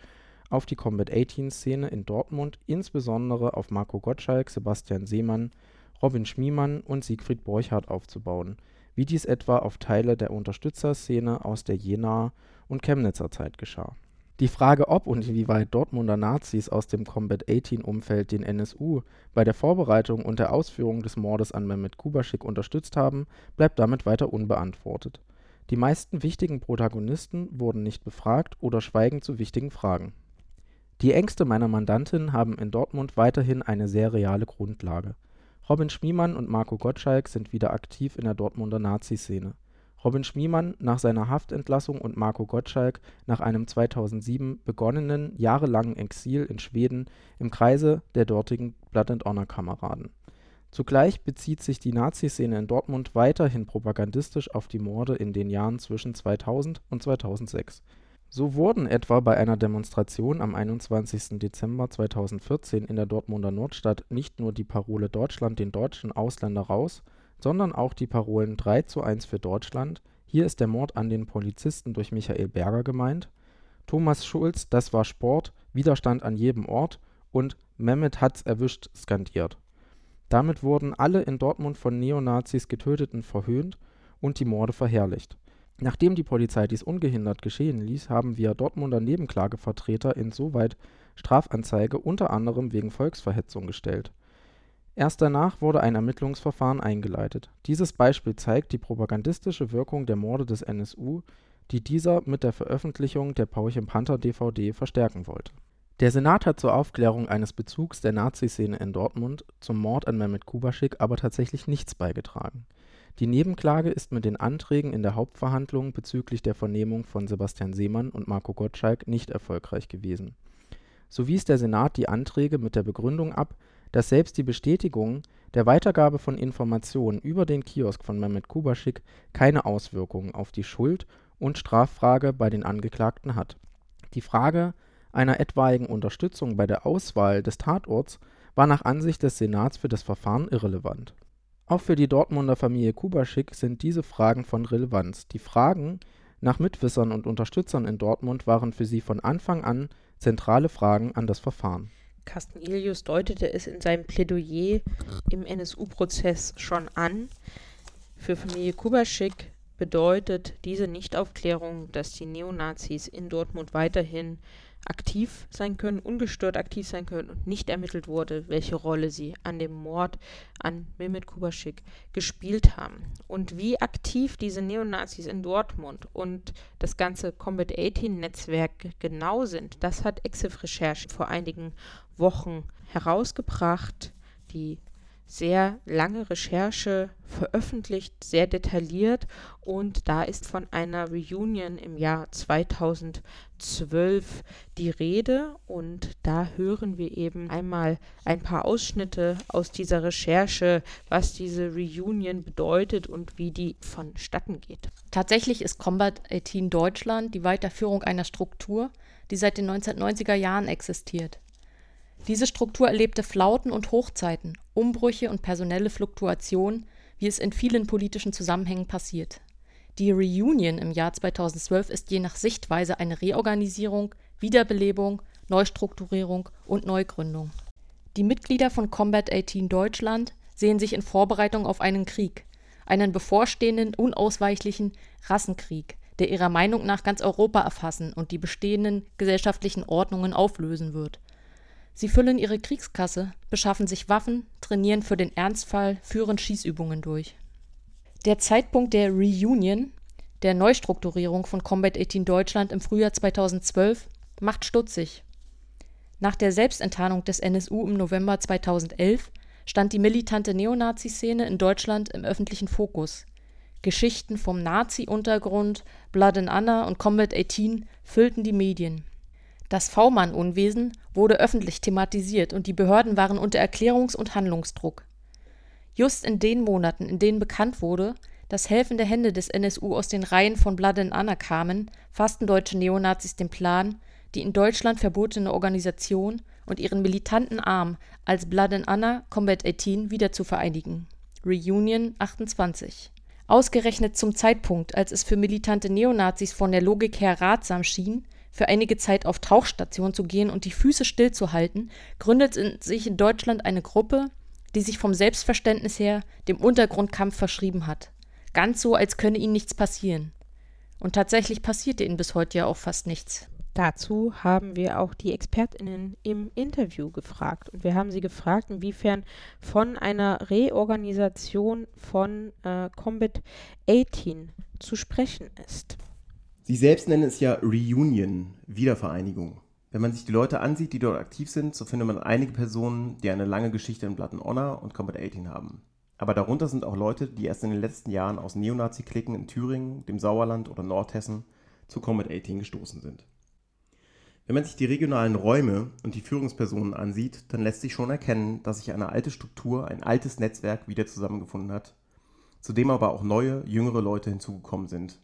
auf die Combat-18-Szene in Dortmund, insbesondere auf Marco Gottschalk, Sebastian Seemann, Robin Schmiemann und Siegfried Borchardt aufzubauen, wie dies etwa auf Teile der Unterstützerszene aus der Jenaer und Chemnitzer Zeit geschah. Die Frage, ob und inwieweit Dortmunder Nazis aus dem Combat-18-Umfeld den NSU bei der Vorbereitung und der Ausführung des Mordes an Mehmet Kubaschik unterstützt haben, bleibt damit weiter unbeantwortet. Die meisten wichtigen Protagonisten wurden nicht befragt oder schweigen zu wichtigen Fragen. Die Ängste meiner Mandantin haben in Dortmund weiterhin eine sehr reale Grundlage. Robin Schmiemann und Marco Gottschalk sind wieder aktiv in der Dortmunder Nazi-Szene Robin Schmiemann nach seiner Haftentlassung und Marco Gottschalk nach einem 2007 begonnenen jahrelangen Exil in Schweden im Kreise der dortigen Blood-and-Honor-Kameraden. Zugleich bezieht sich die Nazi-Szene in Dortmund weiterhin propagandistisch auf die Morde in den Jahren zwischen 2000 und 2006. So wurden etwa bei einer Demonstration am 21. Dezember 2014 in der Dortmunder Nordstadt nicht nur die Parole „ Deutschland den Deutschen, Ausländer raus! “sondern auch die Parolen „ 3 zu 1 für Deutschland! Hier ist der Mord an den Polizisten durch Michael Berger gemeint! Thomas Schulz, das war Sport! Widerstand an jedem Ort! “und „ Mehmet hat's erwischt “skandiert. Damit wurden alle in Dortmund von Neonazis Getöteten verhöhnt und die Morde verherrlicht. Nachdem die Polizei dies ungehindert geschehen ließ, haben wir Dortmunder Nebenklagevertreter insoweit Strafanzeige unter anderem wegen Volksverhetzung gestellt Erst danach wurde ein Ermittlungsverfahren eingeleitet. Dieses Beispiel zeigt die propagandistische Wirkung der Morde des NSU, die dieser mit der Veröffentlichung der Pauchen-Panther-DVD verstärken wollte. Der Senat hat zur Aufklärung eines Bezugs der Naziszene in Dortmund zum Mord an Mehmet Kubaschik aber tatsächlich nichts beigetragen. Die Nebenklage ist mit den Anträgen in der Hauptverhandlung bezüglich der Vernehmung von Sebastian Seemann und Marco Gottschalk nicht erfolgreich gewesen. So wies der Senat die Anträge mit der Begründung ab dass selbst die Bestätigung der Weitergabe von Informationen über den Kiosk von Mehmet Kubaschik keine Auswirkungen auf die Schuld und Straffrage bei den Angeklagten hat. Die Frage einer etwaigen Unterstützung bei der Auswahl des Tatorts war nach Ansicht des Senats für das Verfahren irrelevant. Auch für die Dortmunder Familie Kubaschik sind diese Fragen von Relevanz. Die Fragen nach Mitwissern und Unterstützern in Dortmund waren für sie von Anfang an zentrale Fragen an das Verfahren Carsten Ilius deutete es in seinem Plädoyer im NSU-Prozess schon an. Für Familie Kubaschik bedeutet diese Nichtaufklärung, dass die Neonazis in Dortmund weiterhin aktiv sein können, ungestört aktiv sein können und nicht ermittelt wurde, welche Rolle sie an dem Mord an Mehmet Kubaschik gespielt haben. Und wie aktiv diese Neonazis in Dortmund und das ganze Combat 18 Netzwerk genau sind, das hat Exif Recherche vor einigen Wochen herausgebracht. Die sehr lange Recherche veröffentlicht, sehr detailliert und da ist von einer Reunion im Jahr 2012 die Rede und da hören wir eben einmal ein paar Ausschnitte aus dieser Recherche, was diese Reunion bedeutet und wie die vonstatten geht. Tatsächlich ist Combat 18 Deutschland die Weiterführung einer Struktur, die seit den 1990er Jahren existiert. Diese Struktur erlebte Flauten und Hochzeiten, Umbrüche und personelle Fluktuationen, wie es in vielen politischen Zusammenhängen passiert. Die Reunion im Jahr 2012 ist je nach Sichtweise eine Reorganisierung, Wiederbelebung, Neustrukturierung und Neugründung. Die Mitglieder von Combat 18 Deutschland sehen sich in Vorbereitung auf einen Krieg, einen bevorstehenden, unausweichlichen Rassenkrieg, der ihrer Meinung nach ganz Europa erfassen und die bestehenden gesellschaftlichen Ordnungen auflösen wird. Sie füllen ihre Kriegskasse, beschaffen sich Waffen, trainieren für den Ernstfall, führen Schießübungen durch. Der Zeitpunkt der Reunion, der Neustrukturierung von Combat 18 Deutschland im Frühjahr 2012, macht stutzig. Nach der Selbstenttarnung des NSU im November 2011 stand die militante Neonazi-Szene in Deutschland im öffentlichen Fokus. Geschichten vom Nazi-Untergrund, Blood and Anna und Combat 18 füllten die Medien. Das V-Mann-Unwesen wurde öffentlich thematisiert und die Behörden waren unter Erklärungs- und Handlungsdruck. Just in den Monaten, in denen bekannt wurde, dass helfende Hände des NSU aus den Reihen von Blood and Anna kamen, fassten deutsche Neonazis den Plan, die in Deutschland verbotene Organisation und ihren militanten Arm als Blood and Anna Combat 18 wieder zu vereinigen. Reunion 28. Ausgerechnet zum Zeitpunkt, als es für militante Neonazis von der Logik her ratsam schien, für einige Zeit auf Tauchstation zu gehen und die Füße stillzuhalten, gründet sich in Deutschland eine Gruppe, die sich vom Selbstverständnis her dem Untergrundkampf verschrieben hat. Ganz so, als könne ihnen nichts passieren. Und tatsächlich passierte ihnen bis heute ja auch fast nichts. Dazu haben wir auch die ExpertInnen im Interview gefragt. Und wir haben sie gefragt, inwiefern von einer Reorganisation von äh, Combat 18 zu sprechen ist. Sie selbst nennen es ja Reunion, Wiedervereinigung. Wenn man sich die Leute ansieht, die dort aktiv sind, so findet man einige Personen, die eine lange Geschichte in Blood and Honor und Combat 18 haben. aber darunter sind auch Leute, die erst in den letzten Jahren aus Neonazi-Klicken in Thüringen, dem Sauerland oder Nordhessen zu Comet 18 gestoßen sind. Wenn man sich die regionalen Räume und die Führungspersonen ansieht, dann lässt sich schon erkennen, dass sich eine alte Struktur, ein altes Netzwerk wieder zusammengefunden hat, zu dem aber auch neue, jüngere Leute hinzugekommen sind,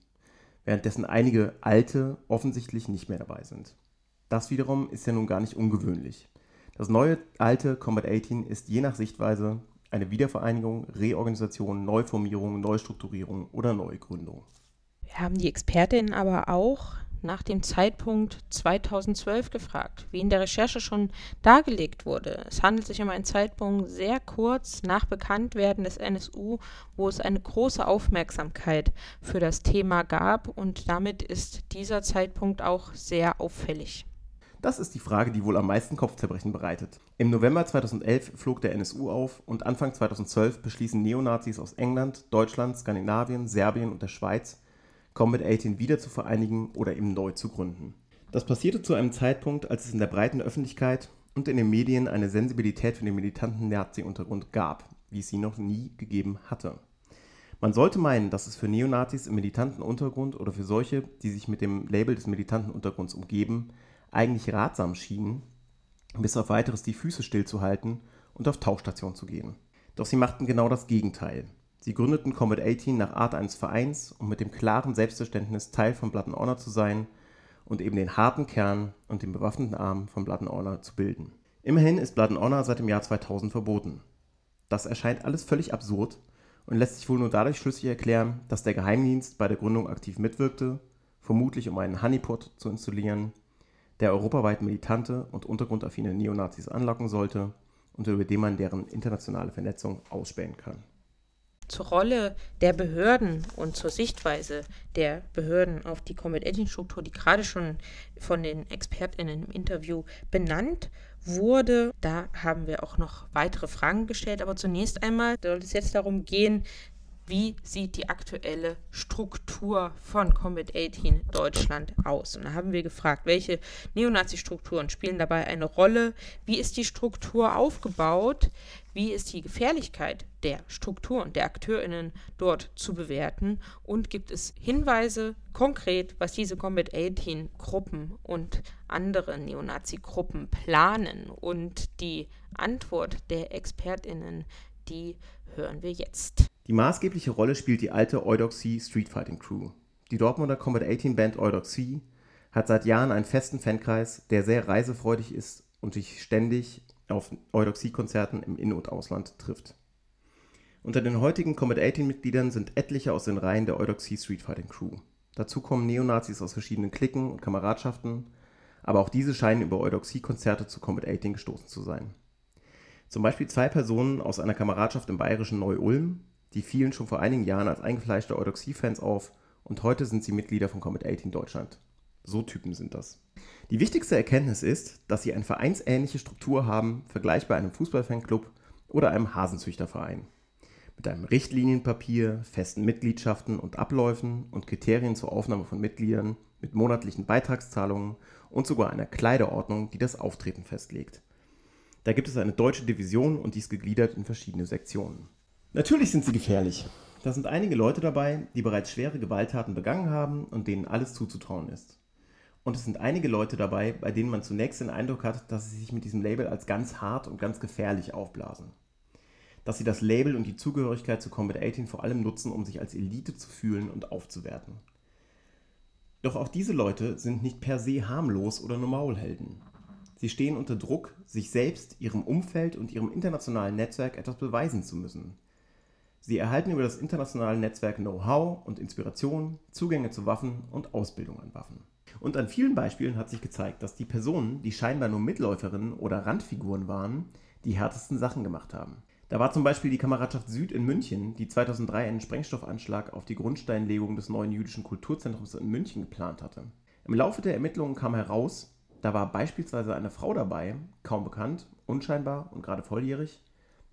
währenddessen einige alte offensichtlich nicht mehr dabei sind. Das wiederum ist ja nun gar nicht ungewöhnlich. Das neue alte Combat 18 ist je nach Sichtweise eine Wiedervereinigung, Reorganisation, Neuformierung, Neustrukturierung oder Neugründung. Wir haben die Expertinnen aber auch nach dem Zeitpunkt 2012 gefragt, wie in der Recherche schon dargelegt wurde. Es handelt sich um einen Zeitpunkt sehr kurz nach Bekanntwerden des NSU, wo es eine große Aufmerksamkeit für das Thema gab und damit ist dieser Zeitpunkt auch sehr auffällig. Das ist die Frage, die wohl am meisten Kopfzerbrechen bereitet. Im November 2011 flog der NSU auf und Anfang 2012 beschließen Neonazis aus England, Deutschland, Skandinavien, Serbien und der Schweiz, Combat 18 wieder zu vereinigen oder eben neu zu gründen. Das passierte zu einem Zeitpunkt, als es in der breiten Öffentlichkeit und in den Medien eine Sensibilität für den militanten Nazi-Untergrund gab, wie es sie noch nie gegeben hatte. Man sollte meinen, dass es für Neonazis im militanten Untergrund oder für solche, die sich mit dem Label des militanten Untergrunds umgeben, eigentlich ratsam schienen, bis auf weiteres die Füße stillzuhalten und auf Tauchstation zu gehen. Doch sie machten genau das Gegenteil. Sie gründeten Combat 18 nach Art eines Vereins, um mit dem klaren Selbstverständnis Teil von Blood and Honor zu sein und eben den harten Kern und den bewaffneten Arm von Blood and Honor zu bilden. Immerhin ist Blood and Honor seit dem Jahr 2000 verboten. Das erscheint alles völlig absurd und lässt sich wohl nur dadurch schlüssig erklären, dass der Geheimdienst bei der Gründung aktiv mitwirkte, vermutlich um einen Honeypot zu installieren der europaweit militante und untergrundaffine Neonazis anlocken sollte und über den man deren internationale Vernetzung ausspähen kann. Zur Rolle der Behörden und zur Sichtweise der Behörden auf die Combat-Engine-Struktur, die gerade schon von den ExpertInnen im Interview benannt wurde. Da haben wir auch noch weitere Fragen gestellt. Aber zunächst einmal soll es jetzt darum gehen, wie sieht die aktuelle Struktur von Combat 18 Deutschland aus? Und da haben wir gefragt, welche Neonazi-Strukturen spielen dabei eine Rolle? Wie ist die Struktur aufgebaut? Wie ist die Gefährlichkeit der Struktur und der AkteurInnen dort zu bewerten? Und gibt es Hinweise konkret, was diese Combat 18 Gruppen und andere Neonazi-Gruppen planen? Und die Antwort der ExpertInnen, die hören wir jetzt. Die maßgebliche Rolle spielt die alte Eudoxie Street Fighting Crew. Die Dortmunder Combat 18 Band Eudoxie hat seit Jahren einen festen Fankreis, der sehr reisefreudig ist und sich ständig auf Eudoxie-Konzerten im In- und Ausland trifft. Unter den heutigen Combat 18-Mitgliedern sind etliche aus den Reihen der Eudoxie Street Fighting Crew. Dazu kommen Neonazis aus verschiedenen Klicken und Kameradschaften, aber auch diese scheinen über Eudoxie-Konzerte zu Combat 18 gestoßen zu sein. Zum Beispiel zwei Personen aus einer Kameradschaft im bayerischen Neu-Ulm, die fielen schon vor einigen Jahren als eingefleischte Eudoxie-Fans auf und heute sind sie Mitglieder von Comet 18 Deutschland. So Typen sind das. Die wichtigste Erkenntnis ist, dass sie eine vereinsähnliche Struktur haben, vergleichbar einem Fußballfanclub oder einem Hasenzüchterverein. Mit einem Richtlinienpapier, festen Mitgliedschaften und Abläufen und Kriterien zur Aufnahme von Mitgliedern, mit monatlichen Beitragszahlungen und sogar einer Kleiderordnung, die das Auftreten festlegt. Da gibt es eine deutsche Division und die ist gegliedert in verschiedene Sektionen. Natürlich sind sie gefährlich. Da sind einige Leute dabei, die bereits schwere Gewalttaten begangen haben und denen alles zuzutrauen ist. Und es sind einige Leute dabei, bei denen man zunächst den Eindruck hat, dass sie sich mit diesem Label als ganz hart und ganz gefährlich aufblasen. Dass sie das Label und die Zugehörigkeit zu Combat 18 vor allem nutzen, um sich als Elite zu fühlen und aufzuwerten. Doch auch diese Leute sind nicht per se harmlos oder nur Maulhelden. Sie stehen unter Druck, sich selbst, ihrem Umfeld und ihrem internationalen Netzwerk etwas beweisen zu müssen. Sie erhalten über das internationale Netzwerk Know-how und Inspiration, Zugänge zu Waffen und Ausbildung an Waffen. Und an vielen Beispielen hat sich gezeigt, dass die Personen, die scheinbar nur Mitläuferinnen oder Randfiguren waren, die härtesten Sachen gemacht haben. Da war zum Beispiel die Kameradschaft Süd in München, die 2003 einen Sprengstoffanschlag auf die Grundsteinlegung des neuen jüdischen Kulturzentrums in München geplant hatte. Im Laufe der Ermittlungen kam heraus, da war beispielsweise eine Frau dabei, kaum bekannt, unscheinbar und gerade volljährig,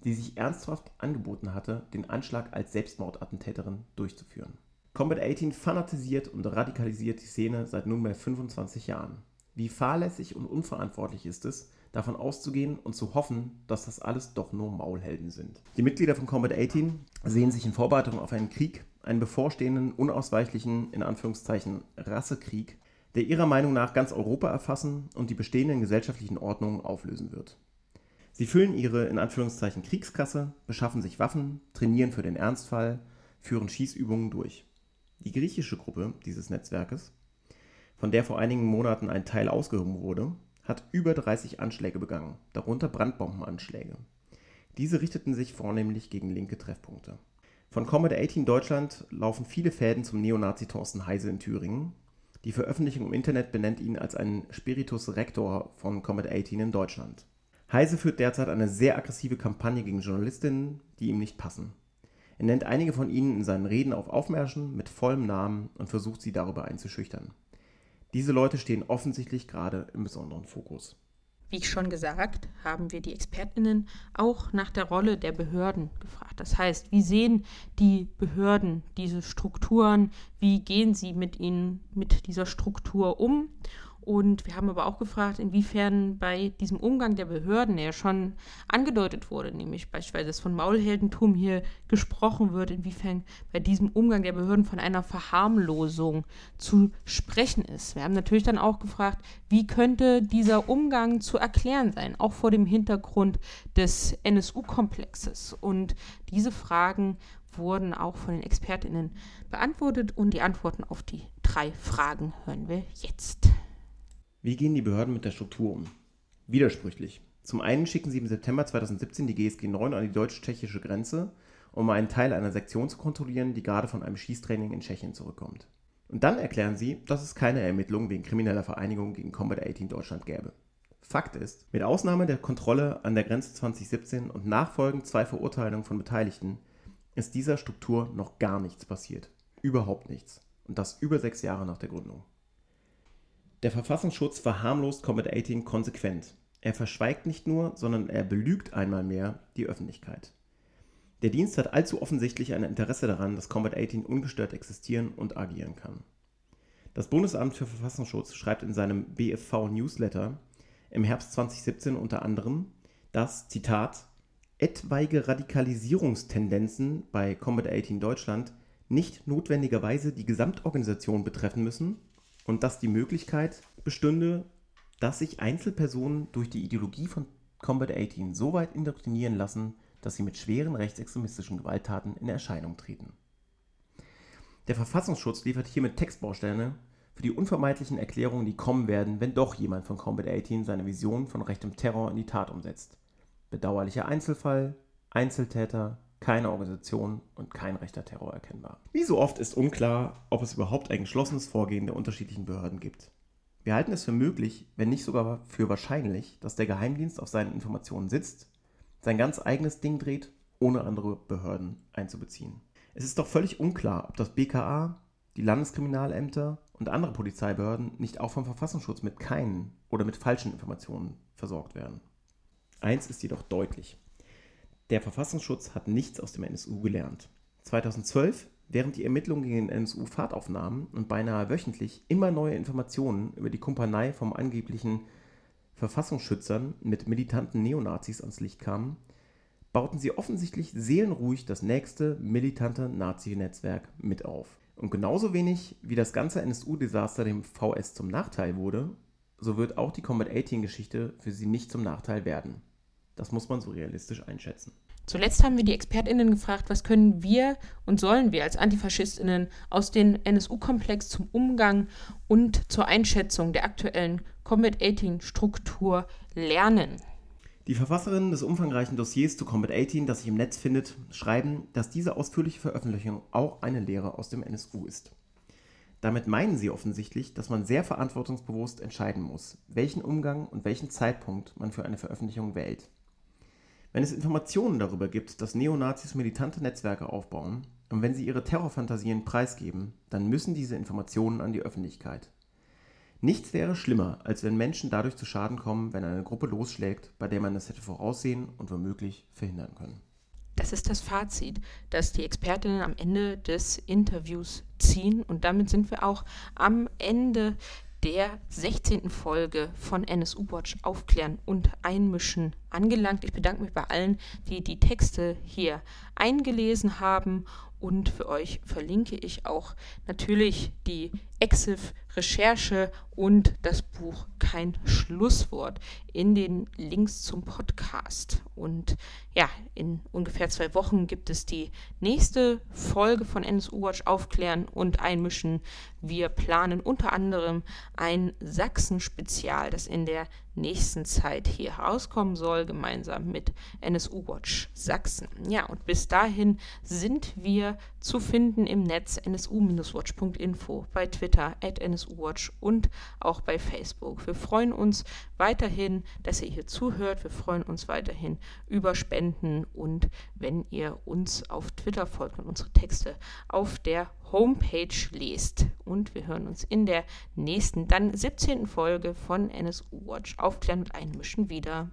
die sich ernsthaft angeboten hatte, den Anschlag als Selbstmordattentäterin durchzuführen. Combat 18 fanatisiert und radikalisiert die Szene seit nunmehr 25 Jahren. Wie fahrlässig und unverantwortlich ist es, davon auszugehen und zu hoffen, dass das alles doch nur Maulhelden sind. Die Mitglieder von Combat 18 sehen sich in Vorbereitung auf einen Krieg, einen bevorstehenden, unausweichlichen, in Anführungszeichen, Rassekrieg, der ihrer Meinung nach ganz Europa erfassen und die bestehenden gesellschaftlichen Ordnungen auflösen wird. Sie füllen ihre in Anführungszeichen Kriegskasse, beschaffen sich Waffen, trainieren für den Ernstfall, führen Schießübungen durch. Die griechische Gruppe dieses Netzwerkes, von der vor einigen Monaten ein Teil ausgehoben wurde, hat über 30 Anschläge begangen, darunter Brandbombenanschläge. Diese richteten sich vornehmlich gegen linke Treffpunkte. Von Combat 18 Deutschland laufen viele Fäden zum Neonazi Thorsten Heise in Thüringen. Die Veröffentlichung im Internet benennt ihn als einen Spiritus Rector von Combat 18 in Deutschland. Heise führt derzeit eine sehr aggressive Kampagne gegen Journalistinnen, die ihm nicht passen. Er nennt einige von ihnen in seinen Reden auf Aufmärschen mit vollem Namen und versucht sie darüber einzuschüchtern. Diese Leute stehen offensichtlich gerade im besonderen Fokus. Wie ich schon gesagt, haben wir die Expertinnen auch nach der Rolle der Behörden gefragt. Das heißt, wie sehen die Behörden diese Strukturen? Wie gehen sie mit ihnen, mit dieser Struktur um? Und wir haben aber auch gefragt, inwiefern bei diesem Umgang der Behörden, der ja schon angedeutet wurde, nämlich beispielsweise dass von Maulheldentum hier gesprochen wird, inwiefern bei diesem Umgang der Behörden von einer Verharmlosung zu sprechen ist. Wir haben natürlich dann auch gefragt, wie könnte dieser Umgang zu erklären sein, auch vor dem Hintergrund des NSU-Komplexes. Und diese Fragen wurden auch von den Expertinnen beantwortet und die Antworten auf die drei Fragen hören wir jetzt. Wie gehen die Behörden mit der Struktur um? Widersprüchlich. Zum einen schicken sie im September 2017 die GSG 9 an die deutsch-tschechische Grenze, um einen Teil einer Sektion zu kontrollieren, die gerade von einem Schießtraining in Tschechien zurückkommt. Und dann erklären sie, dass es keine Ermittlungen wegen krimineller Vereinigung gegen Combat 18 Deutschland gäbe. Fakt ist, mit Ausnahme der Kontrolle an der Grenze 2017 und nachfolgend zwei Verurteilungen von Beteiligten, ist dieser Struktur noch gar nichts passiert. Überhaupt nichts. Und das über sechs Jahre nach der Gründung. Der Verfassungsschutz verharmlost Combat 18 konsequent. Er verschweigt nicht nur, sondern er belügt einmal mehr die Öffentlichkeit. Der Dienst hat allzu offensichtlich ein Interesse daran, dass Combat 18 ungestört existieren und agieren kann. Das Bundesamt für Verfassungsschutz schreibt in seinem BFV-Newsletter im Herbst 2017 unter anderem, dass, Zitat, etwaige Radikalisierungstendenzen bei Combat 18 Deutschland nicht notwendigerweise die Gesamtorganisation betreffen müssen und dass die Möglichkeit bestünde, dass sich Einzelpersonen durch die Ideologie von Combat 18 so weit indoktrinieren lassen, dass sie mit schweren rechtsextremistischen Gewalttaten in Erscheinung treten. Der Verfassungsschutz liefert hiermit Textbausteine für die unvermeidlichen Erklärungen, die kommen werden, wenn doch jemand von Combat 18 seine Vision von rechtem Terror in die Tat umsetzt. Bedauerlicher Einzelfall, Einzeltäter, keine Organisation und kein rechter Terror erkennbar. Wie so oft ist unklar, ob es überhaupt ein geschlossenes Vorgehen der unterschiedlichen Behörden gibt. Wir halten es für möglich, wenn nicht sogar für wahrscheinlich, dass der Geheimdienst auf seinen Informationen sitzt, sein ganz eigenes Ding dreht, ohne andere Behörden einzubeziehen. Es ist doch völlig unklar, ob das BKA, die Landeskriminalämter und andere Polizeibehörden nicht auch vom Verfassungsschutz mit keinen oder mit falschen Informationen versorgt werden. Eins ist jedoch deutlich. Der Verfassungsschutz hat nichts aus dem NSU gelernt. 2012, während die Ermittlungen gegen den NSU Fahrt aufnahmen und beinahe wöchentlich immer neue Informationen über die Kumpanei vom angeblichen Verfassungsschützern mit militanten Neonazis ans Licht kamen, bauten sie offensichtlich seelenruhig das nächste militante Nazi-Netzwerk mit auf. Und genauso wenig wie das ganze NSU-Desaster dem VS zum Nachteil wurde, so wird auch die Combat 18-Geschichte für sie nicht zum Nachteil werden. Das muss man so realistisch einschätzen. Zuletzt haben wir die ExpertInnen gefragt, was können wir und sollen wir als AntifaschistInnen aus dem NSU-Komplex zum Umgang und zur Einschätzung der aktuellen Combat 18-Struktur lernen. Die Verfasserinnen des umfangreichen Dossiers zu Combat 18, das sich im Netz findet, schreiben, dass diese ausführliche Veröffentlichung auch eine Lehre aus dem NSU ist. Damit meinen sie offensichtlich, dass man sehr verantwortungsbewusst entscheiden muss, welchen Umgang und welchen Zeitpunkt man für eine Veröffentlichung wählt. Wenn es Informationen darüber gibt, dass Neonazis militante Netzwerke aufbauen und wenn sie ihre Terrorfantasien preisgeben, dann müssen diese Informationen an die Öffentlichkeit. Nichts wäre schlimmer, als wenn Menschen dadurch zu Schaden kommen, wenn eine Gruppe losschlägt, bei der man es hätte voraussehen und womöglich verhindern können. Das ist das Fazit, das die Expertinnen am Ende des Interviews ziehen. Und damit sind wir auch am Ende der 16. Folge von NSU Watch aufklären und einmischen angelangt. Ich bedanke mich bei allen, die die Texte hier eingelesen haben und für euch verlinke ich auch natürlich die Exif-Recherche und das Buch Kein Schlusswort in den Links zum Podcast. Und ja, in ungefähr zwei Wochen gibt es die nächste Folge von NSU Watch Aufklären und Einmischen. Wir planen unter anderem ein Sachsen-Spezial, das in der nächsten Zeit hier herauskommen soll, gemeinsam mit NSU Watch Sachsen. Ja, und bis dahin sind wir zu finden im Netz nsu-watch.info, bei Twitter at nsuwatch und auch bei Facebook. Wir freuen uns weiterhin, dass ihr hier zuhört. Wir freuen uns weiterhin über Spenden und wenn ihr uns auf Twitter folgt und unsere Texte auf der Homepage lest. Und wir hören uns in der nächsten, dann 17. Folge von NSU Watch Aufklären und Einmischen wieder.